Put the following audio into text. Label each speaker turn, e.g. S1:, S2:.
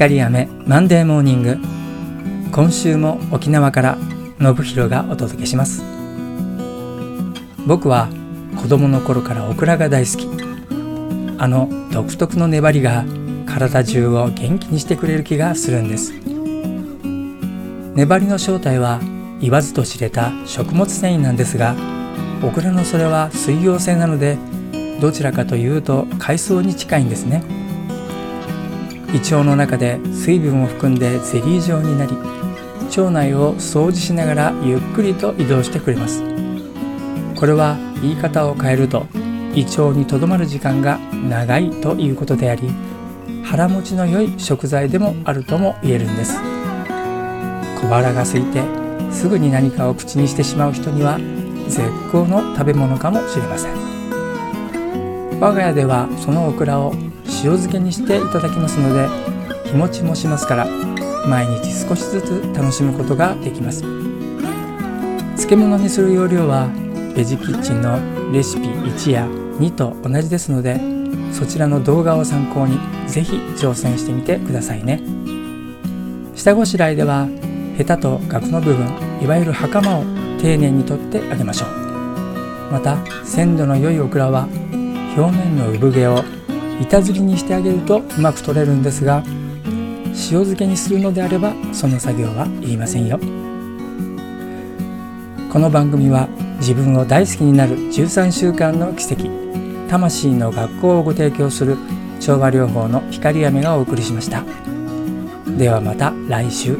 S1: 光雨マンデーモーニング今週も沖縄から信弘がお届けします。僕は子供の頃からオクラが大好き。あの独特の粘りが体中を元気にしてくれる気がするんです。粘りの正体は言わずと知れた食物繊維なんですがオクラのそれは水溶性なのでどちらかというと海藻に近いんですね。胃腸の中で水分を含んでゼリー状になり腸内を掃除しながらゆっくりと移動してくれます。これは言い方を変えると胃腸にとどまる時間が長いということであり腹持ちの良い食材でもあるとも言えるんです。小腹が空いてすぐに何かを口にしてしまう人には絶好の食べ物かもしれません。我が家ではそのオクラを漬けにしていただきますので日持ちもしますから毎日少しずつ楽しむことができます。漬物にする要領はベジキッチンのレシピ1や2と同じですのでそちらの動画を参考にぜひ挑戦してみてくださいね。下ごしらえではヘタとガクの部分いわゆる袴を丁寧に取ってあげましょう。また鮮度の良いオクラは表面の産毛を板ずりにしてあげるとうまく取れるんですが塩漬けにするのであればその作業はいりませんよ。この番組は自分を大好きになる13週間の奇跡魂の学校をご提供する調和療法の光雨がお送りしました。ではまた来週。